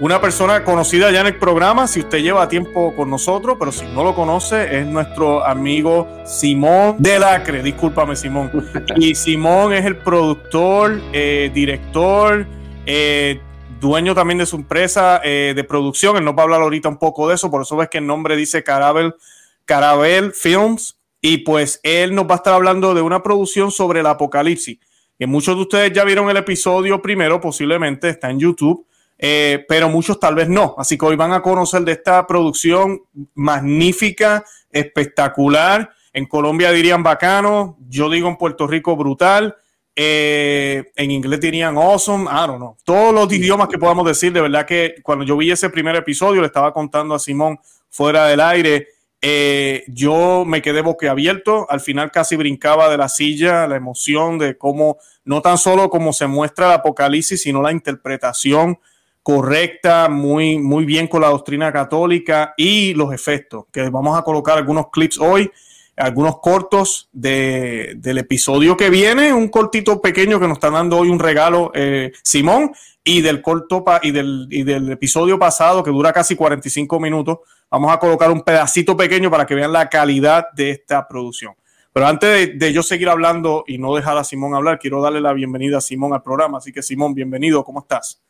una persona conocida ya en el programa, si usted lleva tiempo con nosotros, pero si no lo conoce, es nuestro amigo Simón de Lacre. Discúlpame, Simón. Y Simón es el productor, eh, director, eh, dueño también de su empresa eh, de producción. Él nos va a hablar ahorita un poco de eso, por eso ves que el nombre dice Carabel, Carabel Films. Y pues él nos va a estar hablando de una producción sobre el apocalipsis. Que muchos de ustedes ya vieron el episodio primero, posiblemente está en YouTube eh, pero muchos tal vez no. Así que hoy van a conocer de esta producción magnífica, espectacular. En Colombia dirían bacano, yo digo en Puerto Rico brutal. Eh, en inglés dirían awesome, I don't know. Todos los idiomas que podamos decir, de verdad que cuando yo vi ese primer episodio, le estaba contando a Simón fuera del aire, eh, yo me quedé boquiabierto, al final casi brincaba de la silla, la emoción de cómo, no tan solo cómo se muestra el apocalipsis, sino la interpretación correcta, muy, muy bien con la doctrina católica y los efectos, que vamos a colocar algunos clips hoy, algunos cortos de, del episodio que viene, un cortito pequeño que nos está dando hoy un regalo eh, Simón y del corto y, del, y del episodio pasado que dura casi 45 minutos, vamos a colocar un pedacito pequeño para que vean la calidad de esta producción. Pero antes de, de, yo seguir hablando y no dejar a Simón hablar, quiero darle la bienvenida a Simón al programa. Así que Simón, bienvenido, ¿cómo estás?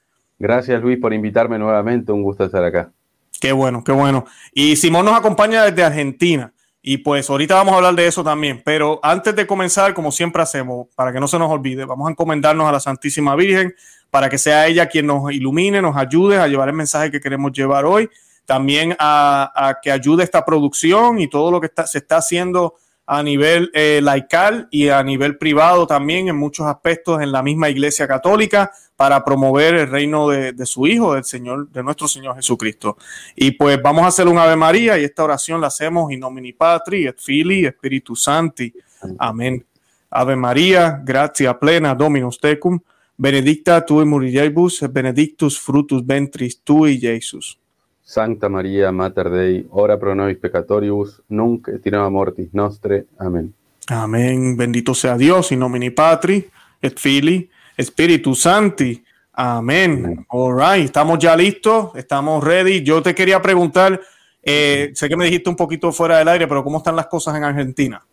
Gracias Luis por invitarme nuevamente, un gusto estar acá. Qué bueno, qué bueno. Y Simón nos acompaña desde Argentina. Y pues ahorita vamos a hablar de eso también. Pero antes de comenzar, como siempre hacemos, para que no se nos olvide, vamos a encomendarnos a la Santísima Virgen para que sea ella quien nos ilumine, nos ayude a llevar el mensaje que queremos llevar hoy. También a, que ayude esta producción y todo lo que está, se está haciendo a nivel eh, laical y a nivel privado también en muchos aspectos en la misma Iglesia Católica para promover el reino de, de, su Hijo, del Señor, de nuestro Señor Jesucristo. Y pues vamos a hacer un Ave María y esta oración la hacemos in nomine Patri et Filii Espíritu Santi. Amén. Ave María, gracia plena Dominus tecum, benedicta tu in mulieribus benedictus fructus ventris tui, Jesus. Santa María, Mater Dei, ora pro nobis peccatoribus, nunc et in hora mortis nostre. Amén. Amén. Bendito sea Dios, in nomine Patri, et Filii, Espíritu Santi. Amén. All right. Estamos ya listos, estamos ready. Yo te quería preguntar, eh, sé que me dijiste un poquito fuera del aire, pero ¿cómo están las cosas en Argentina?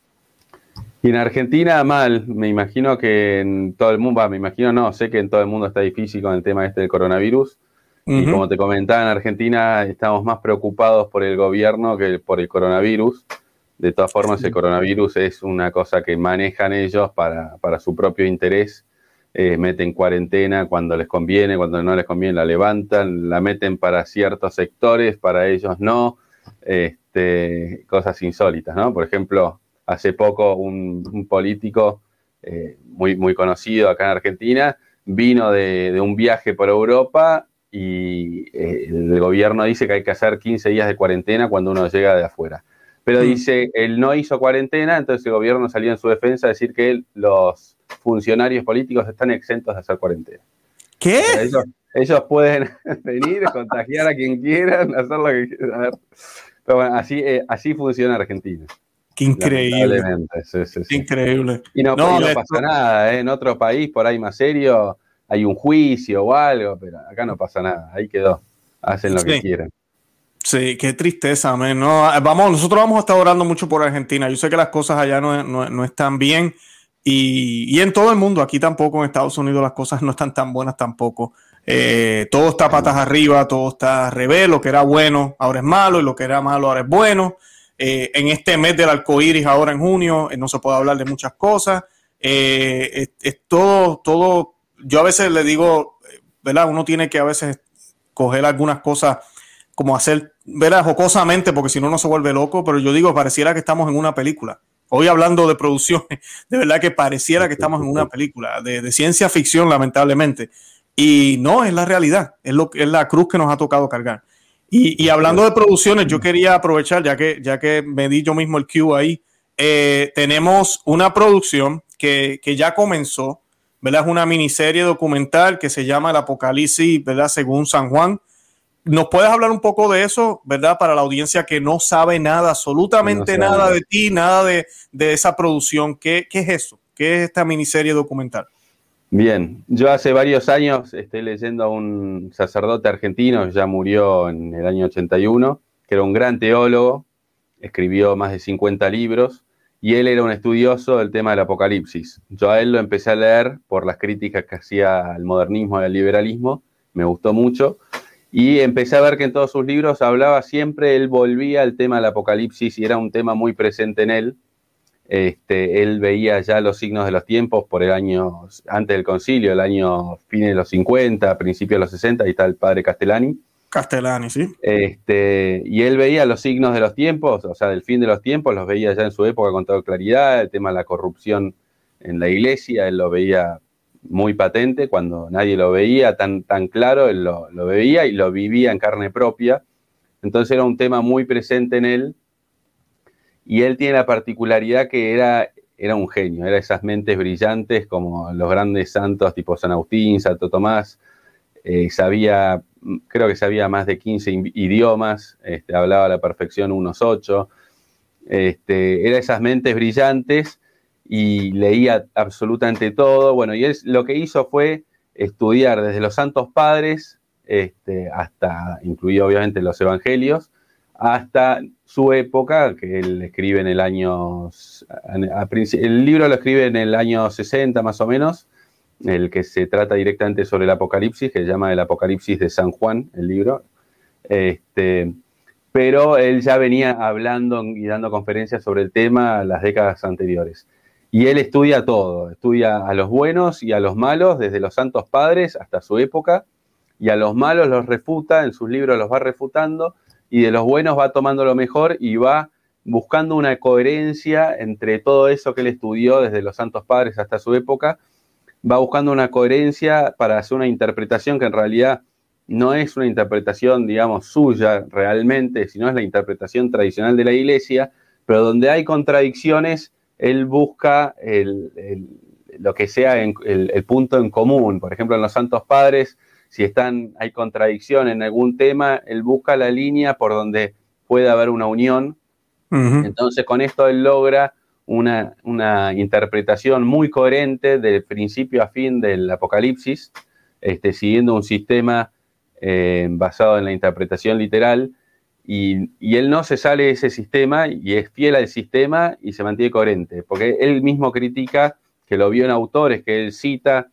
Y en Argentina mal, me imagino que en todo el mundo, me imagino no, sé que en todo el mundo está difícil con el tema este del coronavirus. Y como te comentaba, en Argentina estamos más preocupados por el gobierno que por el coronavirus. De todas formas, el coronavirus es una cosa que manejan ellos para, para su propio interés. Eh, meten cuarentena cuando les conviene, cuando no les conviene la levantan, la meten para ciertos sectores, para ellos no. Este, cosas insólitas, ¿no? Por ejemplo, hace poco un, político eh, muy, muy conocido acá en Argentina vino de, de un viaje por Europa y eh, el gobierno dice que hay que hacer 15 días de cuarentena cuando uno llega de afuera. Pero mm. dice, él no hizo cuarentena, entonces el gobierno salió en su defensa a decir que los funcionarios políticos están exentos de hacer cuarentena. ¿Qué? Ellos, ellos, pueden venir, contagiar a quien quieran, hacer lo que quieran. Pero bueno, así, eh, así funciona Argentina. Qué increíble. Sí, sí, sí. Increíble. Y no, no, y no pasa nada, ¿eh? en otro país por ahí más serio hay un juicio o algo, pero acá no pasa nada, ahí quedó, hacen lo que quieran. Sí, qué tristeza, man. No, vamos, nosotros vamos a estar orando mucho por Argentina. Yo sé que las cosas allá no, no, no están bien y, y, en todo el mundo, aquí tampoco en Estados Unidos las cosas no están tan buenas tampoco. Eh, todo está patas arriba, todo está revés, lo que era bueno ahora es malo y lo que era malo ahora es bueno. Eh, en este mes del arcoíris, ahora en junio, eh, no se puede hablar de muchas cosas. Eh, es, es todo, todo yo a veces le digo, ¿verdad? Uno tiene que a veces coger algunas cosas como hacer, ¿verdad? Jocosamente, porque si no, no se vuelve loco, pero yo digo, pareciera que estamos en una película. Hoy hablando de producciones, de verdad que pareciera que estamos en una película de, ciencia ficción, lamentablemente. Y no, es la realidad, es, lo, es la cruz que nos ha tocado cargar. Y, hablando de producciones, yo quería aprovechar, ya que, ya que me di yo mismo el cue ahí, eh, tenemos una producción que, ya comenzó, ¿verdad? Es una miniserie documental que se llama El Apocalipsis, ¿verdad? Según San Juan. ¿Nos puedes hablar un poco de eso, verdad? Para la audiencia que no sabe nada, absolutamente nada de ti, nada de, esa producción. ¿Qué, ¿Qué, es eso? ¿Qué es esta miniserie documental? Bien, yo hace varios años estoy leyendo a un sacerdote argentino, ya murió en el año 81, que era un gran teólogo, escribió más de 50 libros y él era un estudioso del tema del apocalipsis. Yo a él lo empecé a leer por las críticas que hacía al modernismo y al liberalismo, me gustó mucho, y empecé a ver que en todos sus libros hablaba siempre, él volvía al tema del apocalipsis y era un tema muy presente en él. Este, él veía ya los signos de los tiempos por el año, antes del concilio, el año fines de los 50, principios de los 60, ahí está el padre Castellani. Castellani, sí. Este, y él veía los signos de los tiempos, o sea, del fin de los tiempos, los veía ya en su época con toda claridad, el tema de la corrupción en la iglesia, él lo veía muy patente, cuando nadie lo veía tan, tan claro, él lo, veía y lo vivía en carne propia. Entonces era un tema muy presente en él. Y él tiene la particularidad que era, era un genio, era esas mentes brillantes como los grandes santos tipo San Agustín, Santo Tomás, eh, sabía creo que sabía más de 15 idiomas, este, hablaba a la perfección unos 8, este, era esas mentes brillantes y leía absolutamente todo. Bueno, y él lo que hizo fue estudiar desde los santos padres, este, hasta, incluido obviamente los evangelios, hasta su época, que él escribe en el año, el libro lo escribe en el año 60 más o menos, el que se trata directamente sobre el Apocalipsis, que se llama El Apocalipsis de San Juan, el libro. Este, pero él ya venía hablando y dando conferencias sobre el tema las décadas anteriores. Y él estudia todo, estudia a los buenos y a los malos, desde los santos padres hasta su época, y a los malos los refuta, en sus libros los va refutando, y de los buenos va tomando lo mejor y va buscando una coherencia entre todo eso que él estudió desde los santos padres hasta su época, va buscando una coherencia para hacer una interpretación que en realidad no es una interpretación, digamos, suya realmente, sino es la interpretación tradicional de la iglesia, pero donde hay contradicciones, él busca lo que sea el, el, punto en común. Por ejemplo, en los Santos Padres, si están, hay contradicción en algún tema, él busca la línea por donde puede haber una unión. Entonces, con esto él logra una, interpretación muy coherente del principio a fin del Apocalipsis, este, siguiendo un sistema eh, basado en la interpretación literal, y, él no se sale de ese sistema y es fiel al sistema y se mantiene coherente, porque él mismo critica que lo vio en autores que él cita,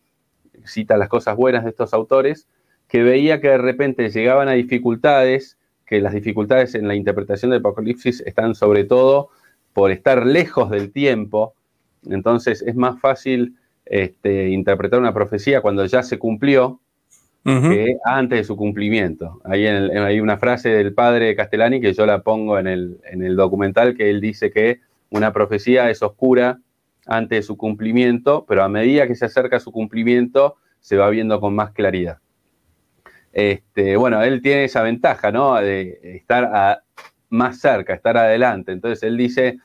cita las cosas buenas de estos autores, que veía que de repente llegaban a dificultades, que las dificultades en la interpretación del Apocalipsis están sobre todo por estar lejos del tiempo, entonces es más fácil este, interpretar una profecía cuando ya se cumplió que antes de su cumplimiento. Ahí hay una frase del padre Castellani que yo la pongo en el, en el documental que él dice que una profecía es oscura antes de su cumplimiento, pero a medida que se acerca a su cumplimiento se va viendo con más claridad. Este, bueno, él tiene esa ventaja, ¿no? De estar más cerca, estar adelante. Entonces él dice,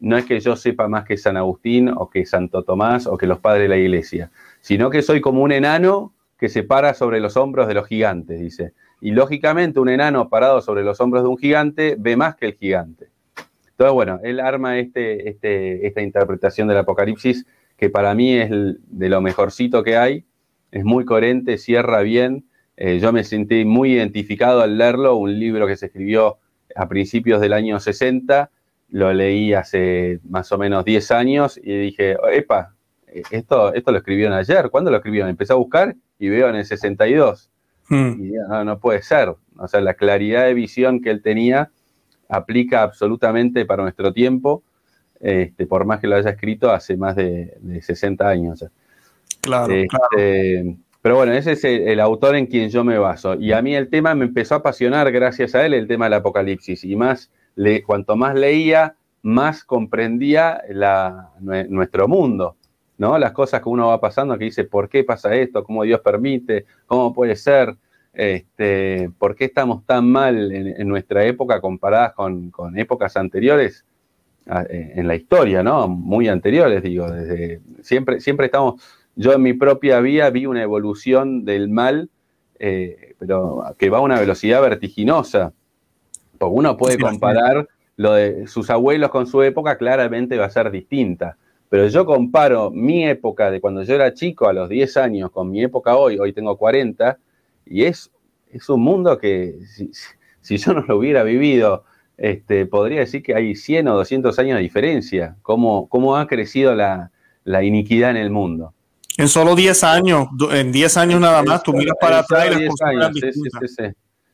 no es que yo sepa más que San Agustín o que Santo Tomás o que los padres de la iglesia, sino que soy como un enano que se para sobre los hombros de los gigantes, dice. Y lógicamente un enano parado sobre los hombros de un gigante ve más que el gigante. Entonces, bueno, él arma este, este, esta interpretación del Apocalipsis que para mí es de lo mejorcito que hay, es muy coherente, cierra bien. Eh, yo me sentí muy identificado al leerlo, un libro que se escribió a principios del año 60, lo leí hace más o menos 10 años y dije, epa, esto, esto lo escribieron ayer, ¿cuándo lo escribieron? Empecé a buscar y veo en el 62. Hmm. Y no, no puede ser. O sea, la claridad de visión que él tenía aplica absolutamente para nuestro tiempo, este, por más que lo haya escrito hace más de, 60 años. Claro, claro. Este, pero bueno, ese es el, autor en quien yo me baso. Y a mí el tema me empezó a apasionar gracias a él, el tema del apocalipsis. Y más, le, cuanto más leía, más comprendía nuestro mundo, ¿no? Las cosas que uno va pasando, que dice, ¿por qué pasa esto? ¿Cómo Dios permite? ¿Cómo puede ser? Este, ¿Por qué estamos tan mal en, nuestra época comparadas con, épocas anteriores? en la historia, ¿no? Muy anteriores, digo, desde siempre, siempre estamos, yo en mi propia vida vi una evolución del mal, eh, pero que va a una velocidad vertiginosa. Porque uno puede comparar lo de sus abuelos con su época, claramente va a ser distinta. Pero yo comparo mi época de cuando yo era chico, a los 10 años, con mi época hoy, hoy tengo 40, y es, es un mundo que si, si yo no lo hubiera vivido, este, podría decir que hay 100 o 200 años de diferencia, cómo, cómo ha crecido la, iniquidad en el mundo. En solo 10 años, en 10 años nada más, tú miras para atrás y las sí, sí, sí,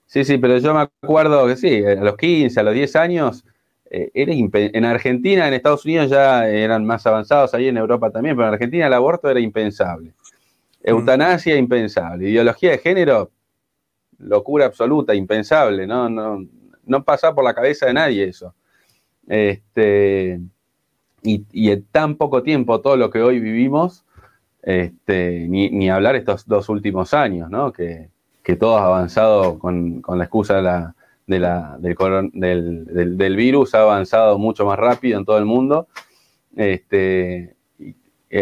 sí, sí, pero yo me acuerdo que sí, a los 15, a los 10 años, eh, era en Argentina, en Estados Unidos ya eran más avanzados, ahí en Europa también, pero en Argentina el aborto era impensable. Eutanasia, impensable. Ideología de género, locura absoluta, impensable, ¿no? no no pasa por la cabeza de nadie eso. Este, y, en tan poco tiempo todo lo que hoy vivimos, este, ni, hablar estos dos últimos años, ¿no? Que, todo ha avanzado con, la excusa de la, del, del, virus, ha avanzado mucho más rápido en todo el mundo. Este,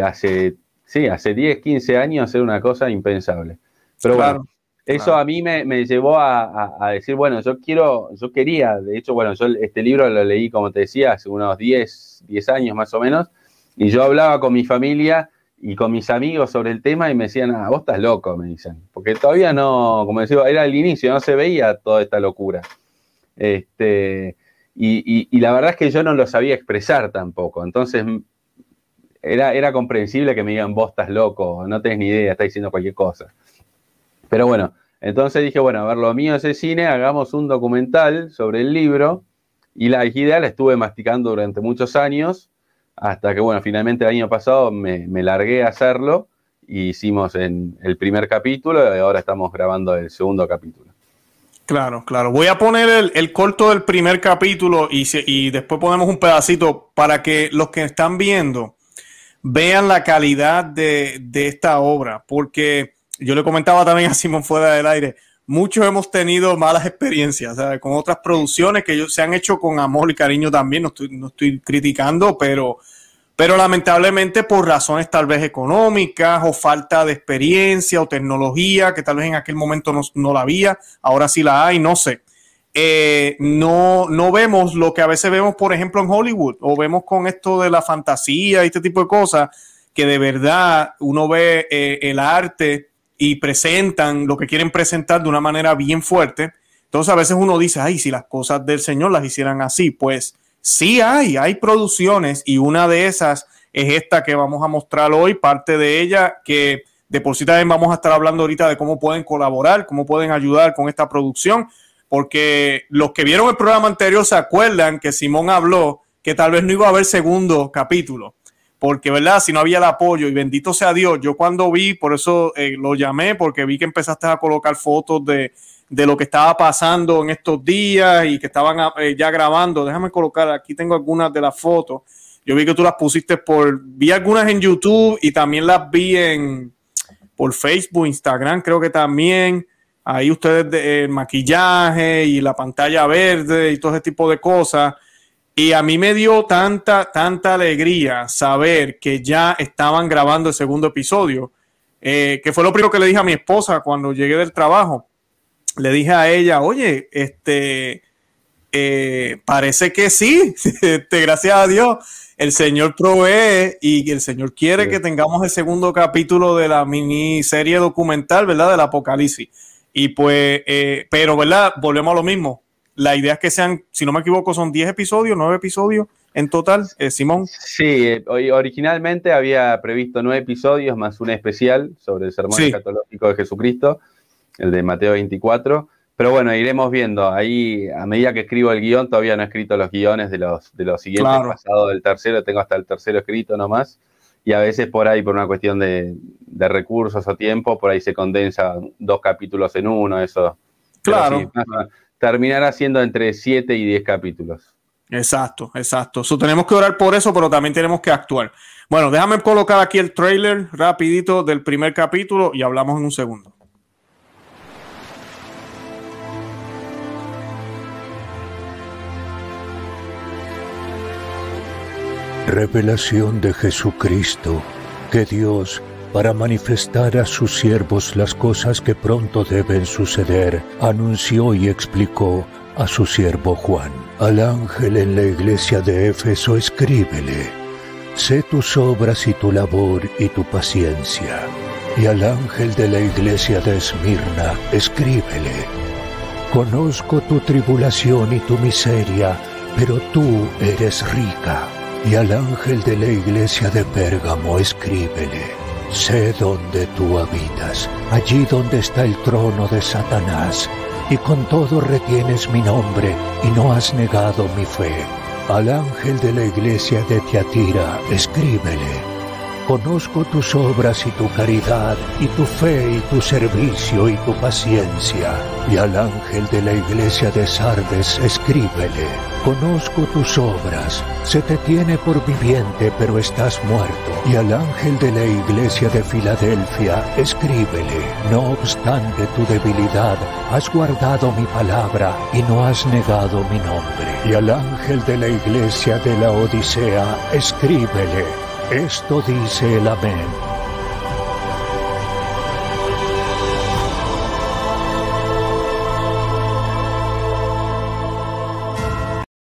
hace, sí, hace 10, 15 años era una cosa impensable. Pero bueno, eso a mí me, llevó a, decir, bueno, yo quiero, yo quería, de hecho, bueno, yo este libro lo leí, como te decía, hace unos 10, 10 años más o menos, y yo hablaba con mi familia y con mis amigos sobre el tema y me decían, ah, vos estás loco, me dicen, porque todavía no, como decía, era el inicio, no se veía toda esta locura. Este, y, la verdad es que yo no lo sabía expresar tampoco, entonces era, era comprensible que me digan, vos estás loco, no tenés ni idea, estás diciendo cualquier cosa. Pero bueno, entonces dije, bueno, a ver, lo mío es el cine, hagamos un documental sobre el libro. Y la idea la estuve masticando durante muchos años, hasta que, bueno, finalmente el año pasado me, largué a hacerlo. Y hicimos en el primer capítulo y ahora estamos grabando el segundo capítulo. Claro, claro. Voy a poner el, corto del primer capítulo y, y después ponemos un pedacito para que los que están viendo vean la calidad de, de esta obra, porque yo le comentaba también a Simón fuera del aire, muchos hemos tenido malas experiencias con otras producciones que ellos se han hecho con amor y cariño también, no estoy, no estoy criticando, pero, pero lamentablemente por razones tal vez económicas o falta de experiencia o tecnología, que tal vez en aquel momento no, la había, ahora sí la hay, no sé. Eh, no, no vemos lo que a veces vemos, por ejemplo, en Hollywood, o vemos con esto de la fantasía y este tipo de cosas, que de verdad uno ve eh, el arte y presentan lo que quieren presentar de una manera bien fuerte. Entonces a veces uno dice, ay, si las cosas del Señor las hicieran así, pues sí hay, hay producciones y una de esas es esta que vamos a mostrar hoy, parte de ella que de por sí también vamos a estar hablando ahorita de cómo pueden colaborar, cómo pueden ayudar con esta producción, porque los que vieron el programa anterior se acuerdan que Simón habló que tal vez no iba a haber segundo capítulo porque, ¿verdad? Si no había el apoyo, y bendito sea Dios, yo cuando vi, por eso eh, lo llamé, porque vi que empezaste a colocar fotos de, lo que estaba pasando en estos días y que estaban eh, ya grabando. Déjame colocar, aquí tengo algunas de las fotos. Yo vi que tú las pusiste por, vi algunas en YouTube y también las vi en, por Facebook, Instagram, creo que también. Ahí ustedes, de, el maquillaje y la pantalla verde y todo ese tipo de cosas. Y a mí me dio tanta, tanta alegría saber que ya estaban grabando el segundo episodio, eh, que fue lo primero que le dije a mi esposa cuando llegué del trabajo. Le dije a ella, oye, este, eh, parece que sí, este, gracias a Dios, el Señor provee y el Señor quiere que tengamos el segundo capítulo de la miniserie documental, ¿verdad? Del Apocalipsis. Y pues, eh, pero, ¿verdad? Volvemos a lo mismo la idea es que sean, si no me equivoco, son 10 episodios, 9 episodios en total, eh, Simón. Sí, eh, originalmente había previsto 9 episodios más un especial sobre el sermón escatológico de Jesucristo, el de Mateo 24. Pero bueno, iremos viendo. Ahí, a medida que escribo el guion, todavía no he escrito los guiones de los, de los siguientes, pasado del tercero, tengo hasta el tercero escrito nomás. Y a veces por ahí, por una cuestión de, de recursos o tiempo, por ahí se condensa dos capítulos en uno, eso. Claro terminará siendo entre 7 y 10 capítulos. Exacto, exacto. tenemos que orar por eso, pero también tenemos que actuar. Bueno, déjame colocar aquí el trailer rapidito del primer capítulo y hablamos en un segundo. Revelación de Jesucristo, que Dios, para manifestar a sus siervos las cosas que pronto deben suceder, anunció y explicó a su siervo Juan. Al ángel en la iglesia de Éfeso escríbele, sé tus obras y tu labor y tu paciencia. Y al ángel de la iglesia de Esmirna escríbele, conozco tu tribulación y tu miseria, pero tú eres rica. Y al ángel de la iglesia de Pérgamo escríbele, sé dónde tú habitas, allí donde está el trono de Satanás y con todo retienes mi nombre y no has negado mi fe. Al ángel de la iglesia de Tiatira, escríbele. Conozco tus obras y tu caridad, y tu fe y tu servicio y tu paciencia. Y al ángel de la iglesia de Sardes, escríbele. Conozco tus obras, se te tiene por viviente, pero estás muerto. Y al ángel de la iglesia de Filadelfia, escríbele. No obstante tu debilidad, has guardado mi palabra y no has negado mi nombre. Y al ángel de la iglesia de la Odisea, escríbele. Esto dice el Amén.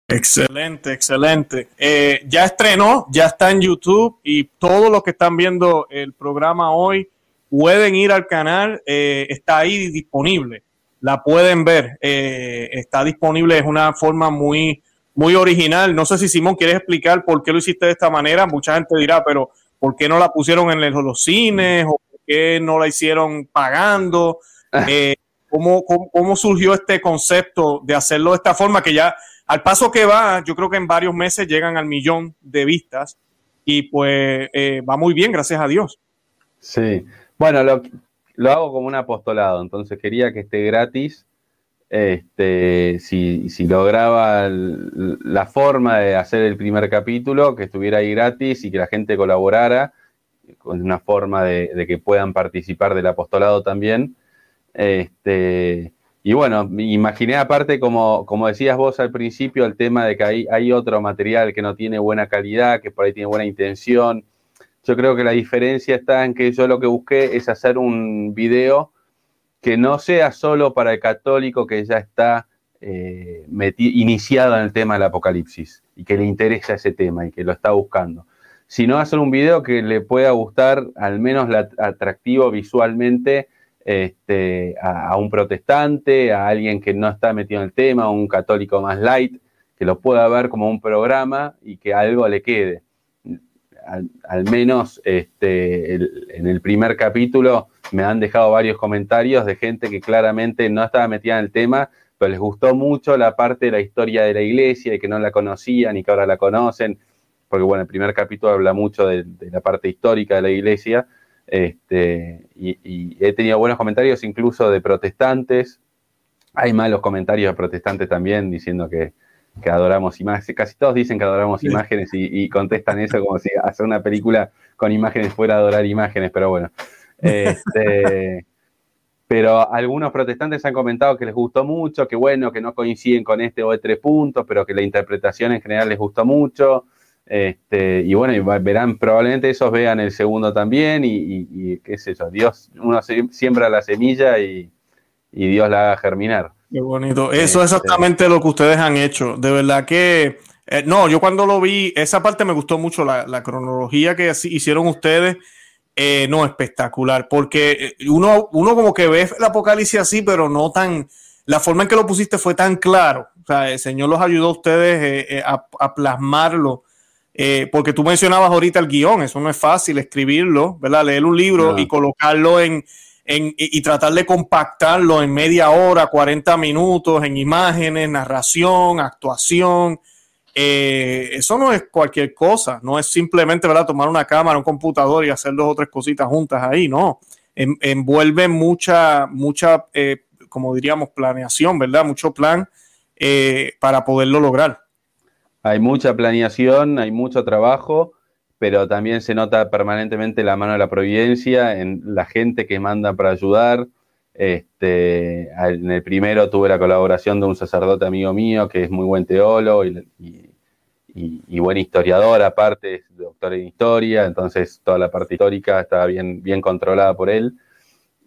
Excelente, excelente. Eh, ya estrenó, ya está en YouTube y todos los que están viendo el programa hoy pueden ir al canal, eh, está ahí disponible, la pueden ver, eh, está disponible, es una forma muy muy original. No sé si Simón quieres explicar por qué lo hiciste de esta manera. Mucha gente dirá, pero ¿por qué no la pusieron en los cines o por qué no la hicieron pagando? Ah. Eh, ¿cómo, cómo, surgió este concepto de hacerlo de esta forma que ya al paso que va, yo creo que en varios meses llegan al millón de vistas y pues eh, va muy bien, gracias a Dios. Sí, bueno, lo, lo hago como un apostolado, entonces quería que esté gratis este, si, si lograba la forma de hacer el primer capítulo, que estuviera ahí gratis y que la gente colaborara con una forma de, que puedan participar del apostolado también. Este, y bueno, imaginé aparte, como, como decías vos al principio, el tema de que hay, hay otro material que no tiene buena calidad, que por ahí tiene buena intención. Yo creo que la diferencia está en que yo lo que busqué es hacer un video que no sea solo para el católico que ya está eh, iniciado en el tema del apocalipsis y que le interesa ese tema y que lo está buscando, sino hacer un video que le pueda gustar al menos atractivo visualmente este, a, un protestante, a alguien que no está metido en el tema, a un católico más light, que lo pueda ver como un programa y que algo le quede. Al, menos este, en el primer capítulo me han dejado varios comentarios de gente que claramente no estaba metida en el tema, pero les gustó mucho la parte de la historia de la iglesia y que no la conocían y que ahora la conocen, porque bueno, el primer capítulo habla mucho de, la parte histórica de la iglesia, este, y, he tenido buenos comentarios incluso de protestantes, hay malos comentarios de protestantes también diciendo que, adoramos imágenes, casi todos dicen que adoramos imágenes y, y, contestan eso como si hacer una película con imágenes fuera adorar imágenes, pero bueno, este, pero algunos protestantes han comentado que les gustó mucho, que bueno, que no coinciden con este o tres puntos, pero que la interpretación en general les gustó mucho. Este, y bueno, verán, probablemente esos vean el segundo también, y, qué sé yo, Dios, uno siembra la semilla y, Dios la haga germinar. Qué bonito. Eso es este, exactamente lo que ustedes han hecho. De verdad que, eh, no, yo cuando lo vi, esa parte me gustó mucho, la, la cronología que hicieron ustedes eh, no, espectacular, porque eh, uno, uno como que ve el apocalipsis así, pero no tan, la forma en que lo pusiste fue tan claro. O sea, el Señor los ayudó a ustedes eh, a, plasmarlo. porque tú mencionabas ahorita el guion, eso no es fácil escribirlo, ¿verdad? Leer un libro y colocarlo en, en, y tratar de compactarlo en media hora, 40 minutos, en imágenes, narración, actuación, eh, eso no es cualquier cosa, no es simplemente ¿verdad? tomar una cámara, un computador y hacer dos o tres cositas juntas ahí, no. envuelve mucha, mucha, eh, como diríamos, planeación, ¿verdad? Mucho plan eh, para poderlo lograr. Hay mucha planeación, hay mucho trabajo, pero también se nota permanentemente la mano de la providencia en la gente que manda para ayudar. Este, en el primero tuve la colaboración de un sacerdote amigo mío que es muy buen teólogo y, buen historiador aparte, doctor en historia, entonces toda la parte histórica estaba bien, bien controlada por él.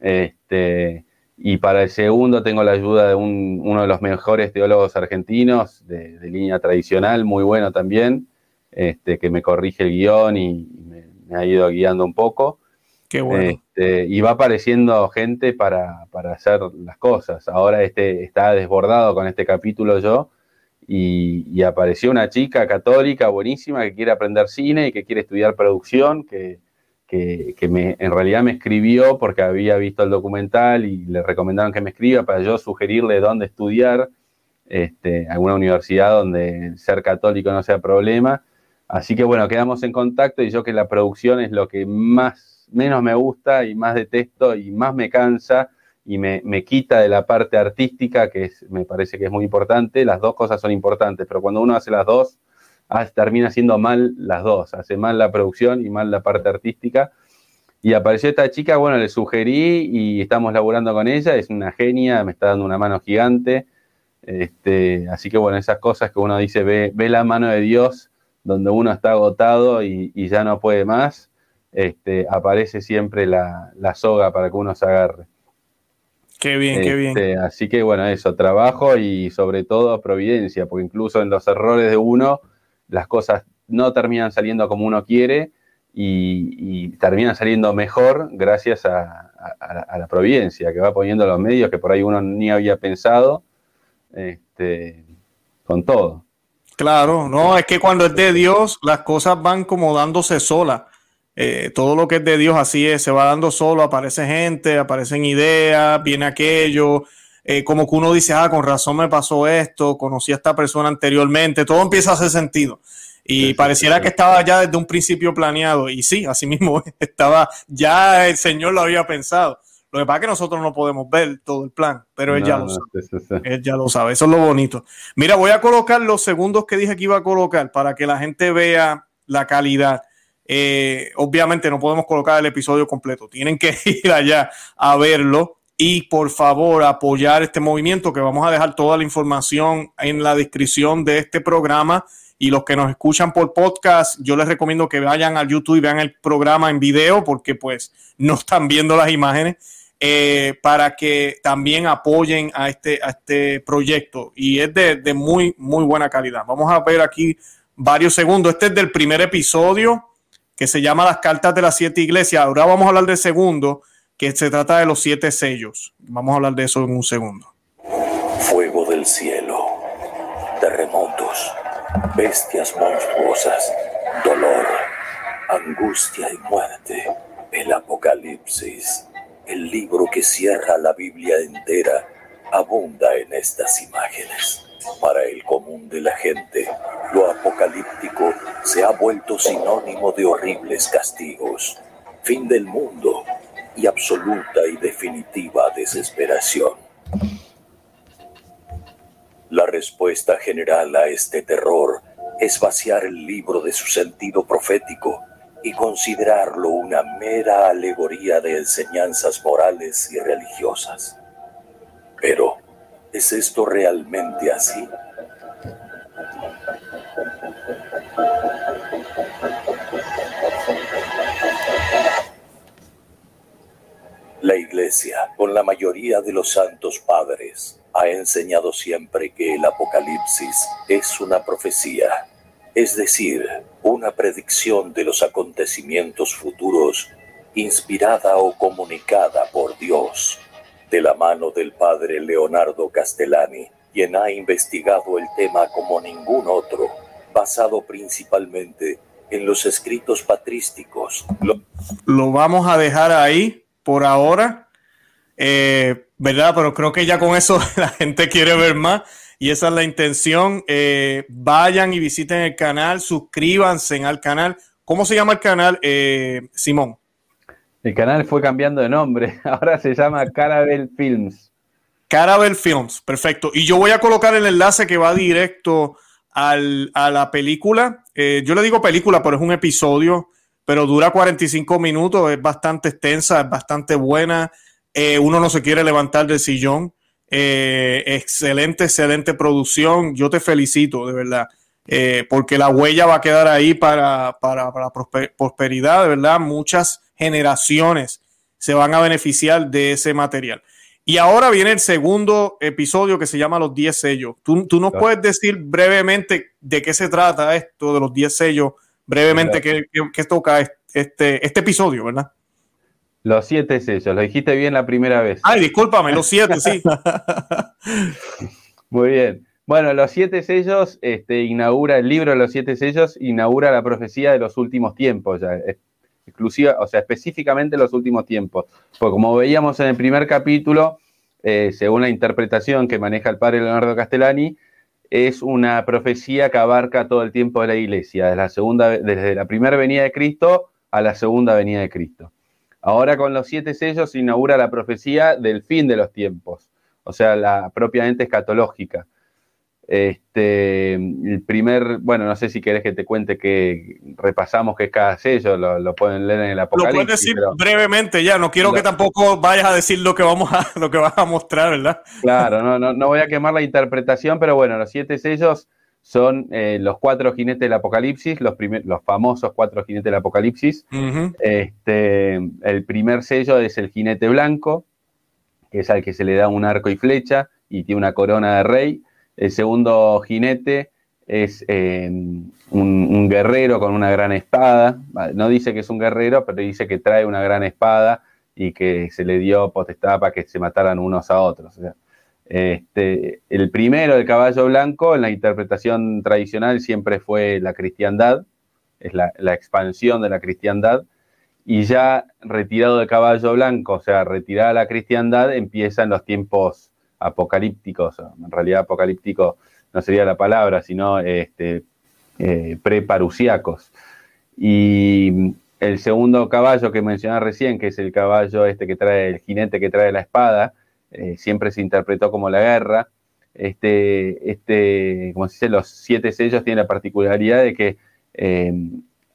Este, y para el segundo tengo la ayuda de uno de los mejores teólogos argentinos de, línea tradicional, muy bueno también, este, que me corrige el guion y, me, ha ido guiando un poco. Este, y va apareciendo gente para, hacer las cosas. Ahora este está desbordado con este capítulo yo. Y, apareció una chica católica buenísima que quiere aprender cine y que quiere estudiar producción, que, que, me, en realidad me escribió porque había visto el documental y le recomendaron que me escriba para yo sugerirle dónde estudiar, este, alguna universidad donde ser católico no sea problema. Así que bueno, quedamos en contacto y yo que la producción es lo que más, menos me gusta y más detesto y más me cansa y me, quita de la parte artística, que me parece que es muy importante. Las dos cosas son importantes, pero cuando uno hace las dos, termina haciendo mal las dos, hace mal la producción y mal la parte artística. Y apareció esta chica, bueno, le sugerí y estamos laburando con ella, es una genia, me está dando una mano gigante. Este, así que bueno, esas cosas que uno dice, ve, ve la mano de Dios donde uno está agotado y, ya no puede más, este, aparece siempre la, soga para que uno se agarre. Qué bien, qué bien. Este, así que bueno, eso, trabajo y sobre todo providencia, porque incluso en los errores de uno, las cosas no terminan saliendo como uno quiere y, terminan saliendo mejor gracias a, la providencia que va poniendo los medios que por ahí uno ni había pensado, este, con todo. Claro, no, es que cuando es de Dios, las cosas van como dándose solas. Eh, todo lo que es de Dios así es, se va dando solo, aparece gente, aparecen ideas, viene aquello, eh, como que uno dice, ah, con razón me pasó esto, conocí a esta persona anteriormente, todo empieza a hacer sentido. Y pareciera que estaba ya desde un principio planeado. Y sí, así mismo estaba, ya el Señor lo había pensado. Lo que pasa es que nosotros no podemos ver todo el plan, pero él ya lo sabe. Él ya lo sabe. Eso es lo bonito. Mira, voy a colocar los segundos que dije que iba a colocar para que la gente vea la calidad. Eh, obviamente no podemos colocar el episodio completo. Tienen que ir allá a verlo y por favor apoyar este movimiento que vamos a dejar toda la información en la descripción de este programa y los que nos escuchan por podcast, yo les recomiendo que vayan al YouTube y vean el programa en video porque pues no están viendo las imágenes eh, para que también apoyen a este, a este proyecto y es de, de muy, muy buena calidad. Vamos a ver aquí varios segundos. Este es del primer episodio que se llama Las Cartas de las Siete Iglesias. Ahora vamos a hablar del segundo que se trata de los siete sellos. Vamos a hablar de eso en un segundo. Fuego del cielo, terremotos, bestias monstruosas, dolor, angustia y muerte, el apocalipsis, el libro que cierra la Biblia entera, abunda en estas imágenes. Para el común de la gente, lo apocalíptico se ha vuelto sinónimo de horribles castigos, fin del mundo, y absoluta y definitiva desesperación. La respuesta general a este terror es vaciar el libro de su sentido profético y considerarlo una mera alegoría de enseñanzas morales y religiosas. ¿Es esto realmente así? La Iglesia, con la mayoría de los santos padres, ha enseñado siempre que el Apocalipsis es una profecía, es decir, una predicción de los acontecimientos futuros inspirada o comunicada por Dios, de la mano del padre Leonardo Castellani, quien ha investigado el tema como ningún otro, basado principalmente en los escritos patrísticos. Lo, vamos a dejar ahí por ahora, eh, ¿verdad? Pero creo que ya con eso la gente quiere ver más y esa es la intención. Eh, vayan y visiten el canal, suscríbanse al canal. ¿Cómo se llama el canal, eh, Simón? El canal fue cambiando de nombre, ahora se llama Carabel Films. Carabel Films, perfecto. Y yo voy a colocar el enlace que va directo al, a la película. yo le digo película, pero es un episodio pero dura 45 minutos, es bastante extensa, es bastante buena. Eh, uno no se quiere levantar del sillón. Eh, excelente, excelente producción. Yo te felicito, de verdad. eh, porque la huella va a quedar ahí para, para, para prosperidad, de verdad. Muchas generaciones se van a beneficiar de ese material. Y ahora viene el segundo episodio que se llama Los 10 sellos. ¿Tú, tú nos puedes decir brevemente de qué se trata esto de los 10 sellos? Brevemente, qué, qué, toca este, este episodio, ¿verdad? Los siete sellos, lo dijiste bien la primera vez. Ay, discúlpame, los siete, sí. Muy bien. Bueno, los siete sellos este, inaugura el libro de los siete sellos, inaugura la profecía de los últimos tiempos, ya, exclusiva, o sea, específicamente los últimos tiempos. Porque como veíamos en el primer capítulo, eh, según la interpretación que maneja el padre Leonardo Castellani, es una profecía que abarca todo el tiempo de la iglesia, desde la, desde la primera venida de Cristo a la segunda venida de Cristo. Ahora con los siete sellos se inaugura la profecía del fin de los tiempos, o sea, la propiamente escatológica. Este, el primer, bueno, no sé si querés que te cuente que repasamos que es cada sello, lo, pueden leer en el Apocalipsis. Lo puedes decir brevemente ya, no quiero que tampoco vayas a decir lo que vamos a, lo que vas a mostrar, ¿verdad? Claro, no, no, no voy a quemar la interpretación, pero bueno, los siete sellos son eh, los cuatro jinetes del Apocalipsis, los, los famosos cuatro jinetes del Apocalipsis. este, el primer sello es el jinete blanco, que es al que se le da un arco y flecha y tiene una corona de rey. El segundo jinete es eh, un, guerrero con una gran espada. No dice que es un guerrero, pero dice que trae una gran espada y que se le dio potestad para que se mataran unos a otros. este, el primero, el caballo blanco, en la interpretación tradicional siempre fue la cristiandad, es la, expansión de la cristiandad. Y ya retirado el caballo blanco, o sea, retirada la cristiandad, empiezan los tiempos apocalípticos, en realidad apocalíptico no sería la palabra, sino este, eh, preparusiacos. Y el segundo caballo que mencioné recién, que es el caballo este que trae, el jinete que trae la espada, eh, siempre se interpretó como la guerra. Este, este, como se dice, los siete sellos tienen la particularidad de que eh,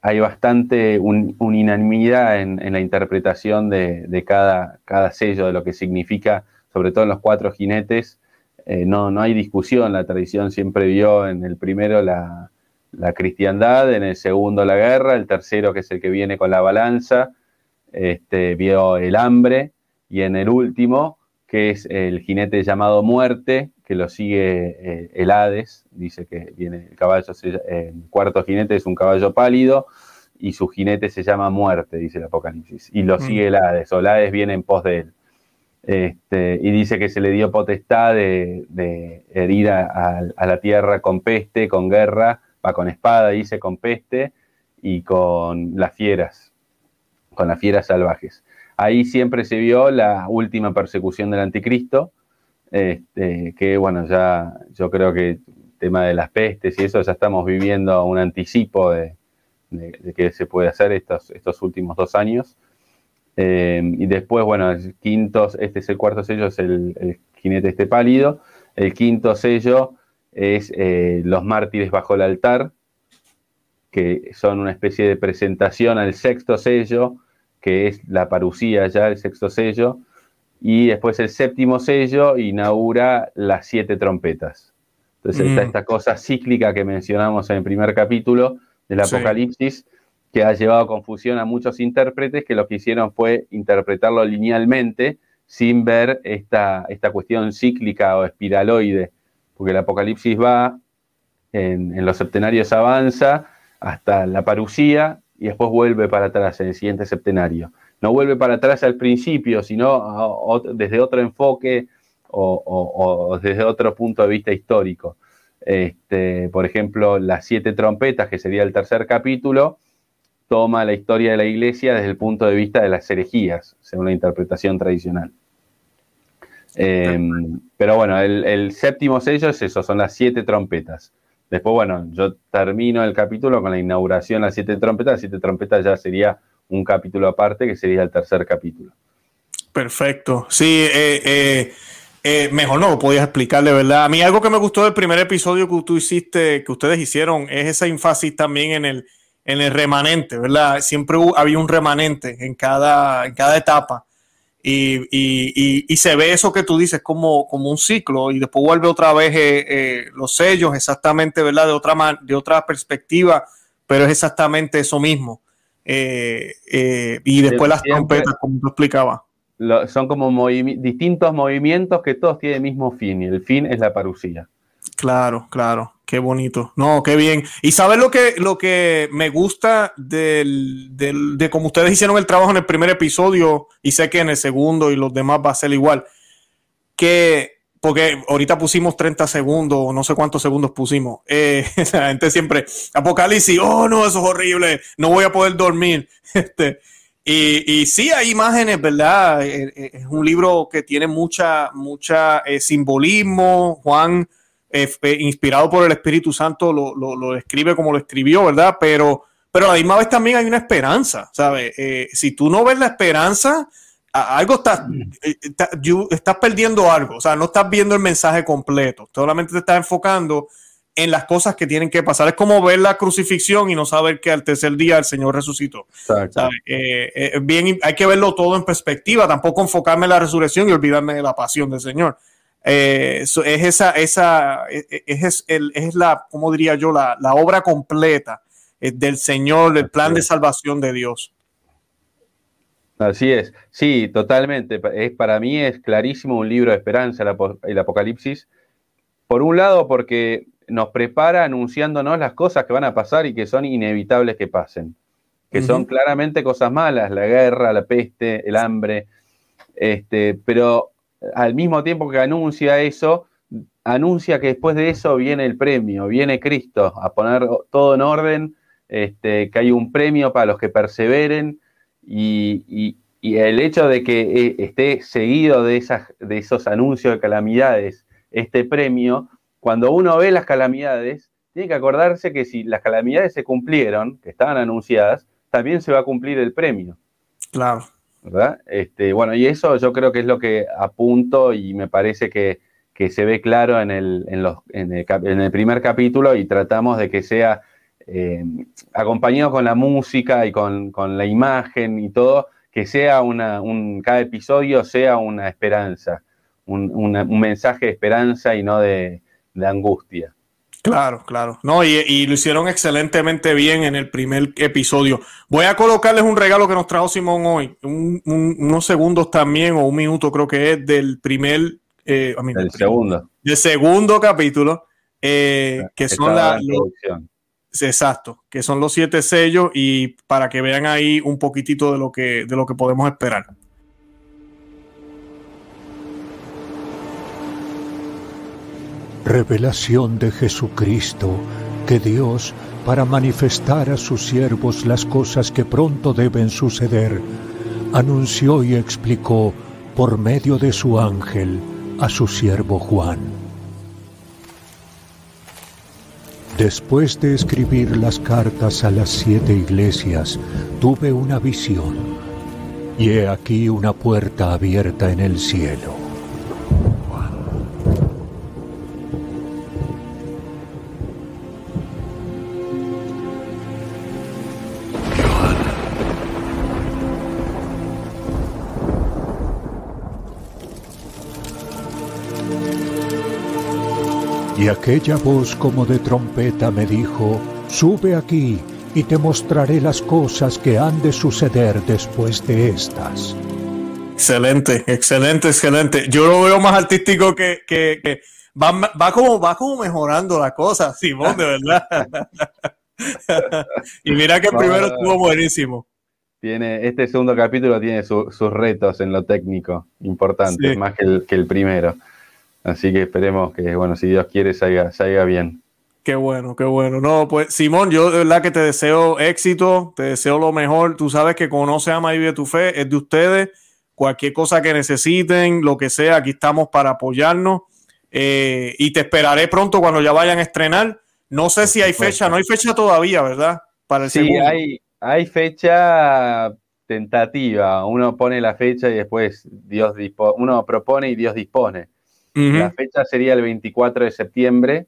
hay bastante unanimidad en, la interpretación de, de cada, cada, sello, de lo que significa sobre todo en los cuatro jinetes, eh, no, no hay discusión. La tradición siempre vio en el primero la, cristiandad, en el segundo la guerra, el tercero, que es el que viene con la balanza, este, vio el hambre, y en el último, que es el jinete llamado muerte, que lo sigue eh, el Hades, dice que viene el caballo, el cuarto jinete es un caballo pálido, y su jinete se llama muerte, dice el Apocalipsis, y lo mm. sigue el Hades, o el Hades viene en pos de él. Este, y dice que se le dio potestad de, herir a, la tierra con peste, con guerra, va con espada, dice, con peste y con las fieras, con las fieras salvajes. Ahí siempre se vio la última persecución del anticristo, este, que bueno, ya yo creo que el tema de las pestes y eso ya estamos viviendo un anticipo de, de, que se puede hacer estos últimos dos años. Eh, y después, bueno, el quinto, este es el cuarto sello, es el, jinete este pálido. El quinto sello es eh, los mártires bajo el altar, que son una especie de presentación al sexto sello, que es la parucía ya, el sexto sello. Y después el séptimo sello inaugura las siete trompetas. Entonces está mm. esta cosa cíclica que mencionamos en el primer capítulo del Apocalipsis, que ha llevado confusión a muchos intérpretes que lo que hicieron fue interpretarlo linealmente sin ver esta, esta cuestión cíclica o espiraloide, porque el Apocalipsis va, en, los septenarios avanza hasta la parucía y después vuelve para atrás en el siguiente septenario. No vuelve para atrás al principio, sino desde otro enfoque o, desde otro punto de vista histórico. Este, por ejemplo, las siete trompetas, que sería el tercer capítulo, toma la historia de la iglesia desde el punto de vista de las herejías, según la interpretación tradicional. Em, pero bueno, el, séptimo sello es eso, son las siete trompetas. Después, bueno, yo termino el capítulo con la inauguración las siete trompetas. Las siete trompetas ya sería un capítulo aparte, que sería el tercer capítulo. Perfecto. Sí, eh, eh, eh, mejor no podías explicarle, ¿verdad? A mí algo que me gustó del primer episodio que tú hiciste, que ustedes hicieron, es esa énfasis también en el, en el remanente, ¿verdad? Siempre había un remanente en cada, en cada etapa. Y, se ve eso que tú dices como, como un ciclo y después vuelve otra vez eh, eh, los sellos exactamente, ¿verdad? De otra, de otra perspectiva, pero es exactamente eso mismo. Eh, y después las trompetas, como tú explicabas. son como distintos movimientos que todos tienen el mismo fin y el fin es la parucía. Claro, claro. Qué bonito. No, qué bien. Y sabes lo que, lo que me gusta del, de cómo ustedes hicieron el trabajo en el primer episodio y sé que en el segundo y los demás va a ser igual. Que, porque ahorita pusimos 30 segundos, no sé cuántos segundos pusimos. Eh, la gente siempre, Apocalipsis, oh no, eso es horrible, no voy a poder dormir. Este, y, y sí, hay imágenes, ¿verdad? Eh, eh, es un libro que tiene mucha, mucha simbolismo. Juan eh, inspirado por el Espíritu Santo, lo, lo, escribe como lo escribió, ¿verdad? Pero, pero a la misma vez también hay una esperanza, ¿sabes? Eh, si tú no ves la esperanza, algo estás, eh, estás perdiendo algo, o sea, no estás viendo el mensaje completo, solamente te estás enfocando en las cosas que tienen que pasar. Es como ver la crucifixión y no saber que al tercer día el Señor resucitó. bien, hay que verlo todo en perspectiva, tampoco enfocarme en la resurrección y olvidarme de la pasión del Señor. Eh, es esa, esa, e, e, es, el, es la, como diría yo, la, la obra completa eh, del Señor, el plan de salvación de Dios. Así es, sí, totalmente. Es, para mí es clarísimo un libro de esperanza, el Apocalipsis. Por un lado, porque nos prepara anunciándonos las cosas que van a pasar y que son inevitables que pasen, que son claramente cosas malas, la guerra, la peste, el hambre, este, pero al mismo tiempo que anuncia eso, anuncia que después de eso viene el premio, viene Cristo a poner todo en orden, este, que hay un premio para los que perseveren y, el hecho de que eh, esté seguido de, esas, de esos anuncios de calamidades, este premio, cuando uno ve las calamidades, tiene que acordarse que si las calamidades se cumplieron, que estaban anunciadas, también se va a cumplir el premio. Claro. ¿Verdad? Este, bueno, y eso yo creo que es lo que apunto y me parece que, se ve claro en el, en, los, en, el, primer capítulo y tratamos de que sea eh, acompañado con la música y con, la imagen y todo, que sea una, un, cada episodio sea una esperanza, un, mensaje de esperanza y no de angustia. Claro, claro. No, y, lo hicieron excelentemente bien en el primer episodio. Voy a colocarles un regalo que nos trajo Simón hoy, unos segundos también, o un minuto creo que es del primer... Eh, del segundo. Del segundo capítulo, eh, que son la... exacto, que son los siete sellos y para que vean ahí un poquitito de lo que, de lo que podemos esperar. Revelación de Jesucristo, que Dios, para manifestar a sus siervos las cosas que pronto deben suceder, anunció y explicó por medio de su ángel a su siervo Juan. Después de escribir las cartas a las siete iglesias, tuve una visión, y he aquí una puerta abierta en el cielo Y aquella voz como de trompeta me dijo, Sube aquí y te mostraré las cosas que han de suceder después de estas. Excelente, excelente, excelente. Yo lo veo más artístico que, que, va, va, como, va como mejorando la cosa, Simón, de verdad. y mira que el primero estuvo buenísimo. Tiene, este segundo capítulo tiene sus retos en lo técnico importantes, más que el, que el primero. Así que esperemos que, bueno, si Dios quiere, salga, salga bien. Qué bueno, qué bueno. No, pues Simón, yo de verdad que te deseo éxito, te deseo lo mejor. Tú sabes que conoce, y vive tu fe, es de ustedes. Cualquier cosa que necesiten, lo que sea, aquí estamos para apoyarnos. Eh, y te esperaré pronto cuando ya vayan a estrenar. No sé si hay fecha, no hay fecha todavía, ¿verdad? Para el sí, hay, hay fecha tentativa. Uno pone la fecha y después Dios dispone, uno propone y Dios dispone. La fecha sería el 24 de septiembre.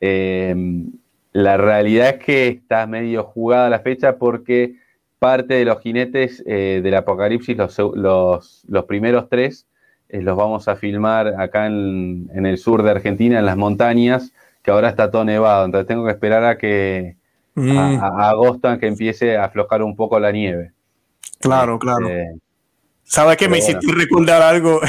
Em, la realidad es que está medio jugada la fecha porque parte de los jinetes eh, del apocalipsis, los, los, primeros tres, eh, los vamos a filmar acá en, el sur de Argentina, en las montañas, que ahora está todo nevado. Entonces tengo que esperar a que mm. a, agosto a que empiece a aflojar un poco la nieve. Claro, este, claro. ¿Sabes que me hiciste recordar algo?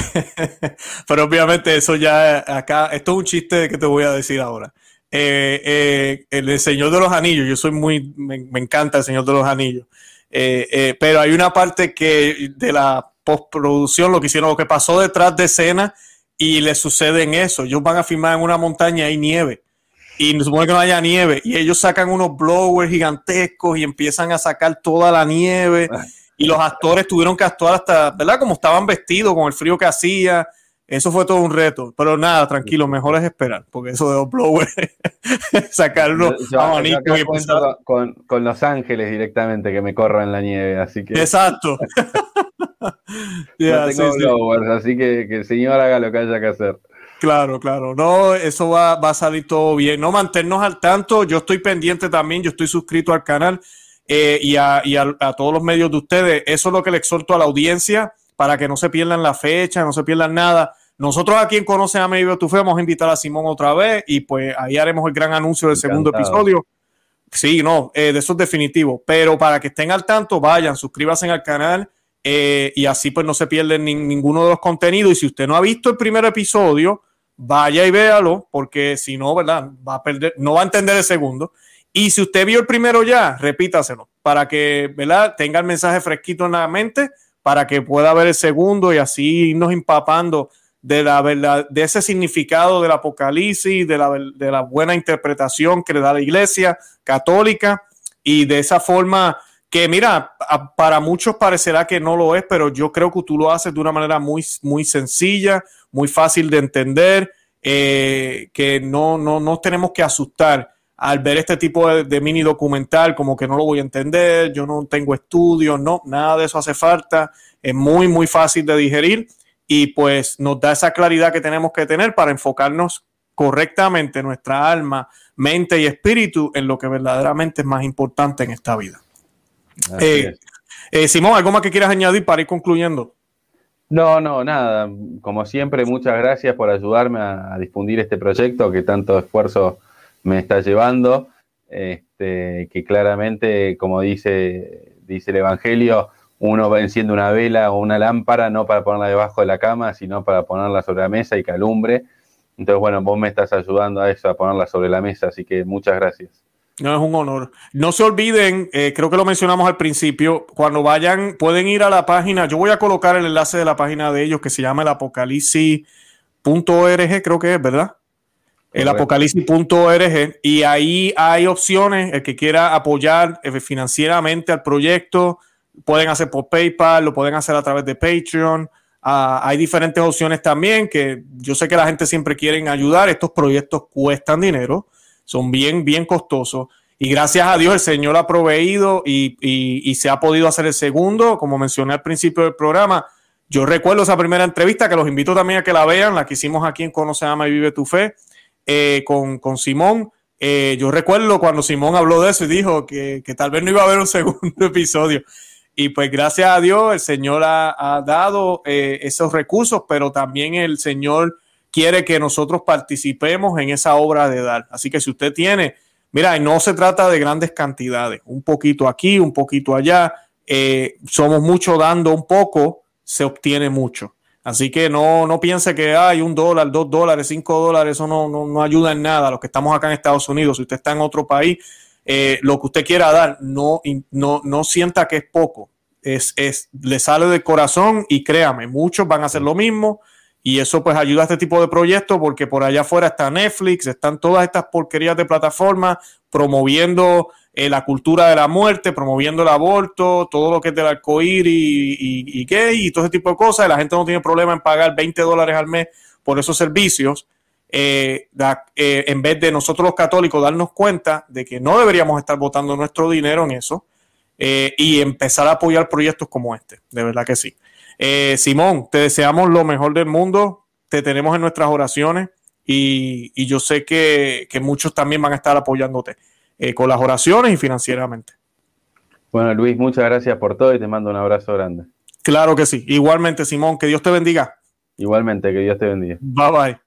Pero obviamente eso ya acá, esto es un chiste que te voy a decir ahora. Eh, eh, el Señor de los Anillos, yo soy muy, me, encanta el Señor de los Anillos. Eh, pero hay una parte que de la postproducción, lo que hicieron, lo que pasó detrás de escena y le sucede en eso. Ellos van a filmar en una montaña y hay nieve. Y se supone que no haya nieve. Y ellos sacan unos blowers gigantescos y empiezan a sacar toda la nieve y los actores tuvieron que actuar hasta, ¿verdad? Como estaban vestidos con el frío que hacía. Eso fue todo un reto. Pero nada, tranquilo, mejor es esperar, porque eso de los blowers, sacarlo con, con, Los Ángeles directamente que me corran la nieve, así que. Exacto. no tengo blowers, así que, que el señor haga lo que haya que hacer. Claro, claro. No, eso va, va, a salir todo bien. No mantenernos al tanto. Yo estoy pendiente también. Yo estoy suscrito al canal. Eh, y, a, todos los medios de ustedes. Eso es lo que le exhorto a la audiencia para que no se pierdan la fecha, no se pierdan nada. Nosotros aquí en Conoce a Medio Tu Fe vamos a invitar a Simón otra vez y pues ahí haremos el gran anuncio del segundo episodio. Sí, no, eh, de eso es definitivo. Pero para que estén al tanto, vayan, suscríbanse al canal eh, y así pues no se pierden ninguno de los contenidos. Y si usted no ha visto el primer episodio, vaya y véalo, porque si no, ¿verdad? Va a perder, no va a entender el segundo. Y si usted vio el primero ya, repítaselo para que tenga el mensaje fresquito en la mente, para que pueda ver el segundo y así irnos empapando de la verdad, de ese significado del Apocalipsis, de la, de la buena interpretación que le da la Iglesia católica y de esa forma que, mira, para muchos parecerá que no lo es, pero yo creo que tú lo haces de una manera muy, muy sencilla, muy fácil de entender, eh, que no, no, no tenemos que asustar al ver este tipo de, mini documental, como que no lo voy a entender, yo no tengo estudios, no, nada de eso hace falta, es muy, muy fácil de digerir y pues nos da esa claridad que tenemos que tener para enfocarnos correctamente nuestra alma, mente y espíritu en lo que verdaderamente es más importante en esta vida. Eh, eh, Simón, ¿algo más que quieras añadir para ir concluyendo? No, no, nada. Como siempre, muchas gracias por ayudarme a difundir este proyecto que tanto esfuerzo me está llevando, este, que claramente, como dice, dice el Evangelio, uno enciende una vela o una lámpara no para ponerla debajo de la cama, sino para ponerla sobre la mesa y que alumbre. Entonces, bueno, vos me estás ayudando a eso, a ponerla sobre la mesa, así que muchas gracias. No, es un honor. No se olviden, eh, creo que lo mencionamos al principio, cuando vayan, pueden ir a la página, yo voy a colocar el enlace de la página de ellos que se llama el apocalipsis.org, creo que es, ¿verdad? El apocalipsis.org y ahí hay opciones, el que quiera apoyar eh, financieramente al proyecto, pueden hacer por PayPal, lo pueden hacer a través de Patreon. Ah, hay diferentes opciones también que yo sé que la gente siempre quiere ayudar. Estos proyectos cuestan dinero, son bien, bien costosos. Y gracias a Dios el Señor ha proveído y, y se ha podido hacer el segundo, como mencioné al principio del programa. Yo recuerdo esa primera entrevista que los invito también a que la vean, la que hicimos aquí en Conoce, Ama y Vive tu Fe eh, con, con, Simón. Eh, yo recuerdo cuando Simón habló de eso y dijo que, que, tal vez no iba a haber un segundo episodio. Y pues gracias a Dios el Señor ha, dado eh, esos recursos, pero también el Señor quiere que nosotros participemos en esa obra de dar. Así que si usted tiene, mira, no se trata de grandes cantidades, un poquito aquí, un poquito allá, somos mucho dando un poco, se obtiene mucho. Así que no, no piense que hay un dólar, dos dólares, cinco dólares, eso no, no, ayuda en nada. Los que estamos acá en Estados Unidos, si usted está en otro país, eh, lo que usted quiera dar, no, no, no sienta que es poco. Es, es, le sale del corazón y créame, muchos van a hacer lo mismo y eso pues ayuda a este tipo de proyectos porque por allá afuera está Netflix, están todas estas porquerías de plataformas promoviendo eh, la cultura de la muerte, promoviendo el aborto, todo lo que es del arcoíris y, y, y y todo ese tipo de cosas. la gente no tiene problema en pagar 20 dólares al mes por esos servicios. Eh, eh, en vez de nosotros los católicos darnos cuenta de que no deberíamos estar botando nuestro dinero en eso y empezar a apoyar proyectos como este. De verdad que sí. Simón, te deseamos lo mejor del mundo. Te tenemos en nuestras oraciones y, yo sé que muchos también van a estar apoyándote. Eh, con las oraciones y financieramente. Bueno, Luis, muchas gracias por todo y te mando un abrazo grande. Claro que sí. Igualmente, Simón, que Dios te bendiga. Igualmente, que Dios te bendiga. Bye bye.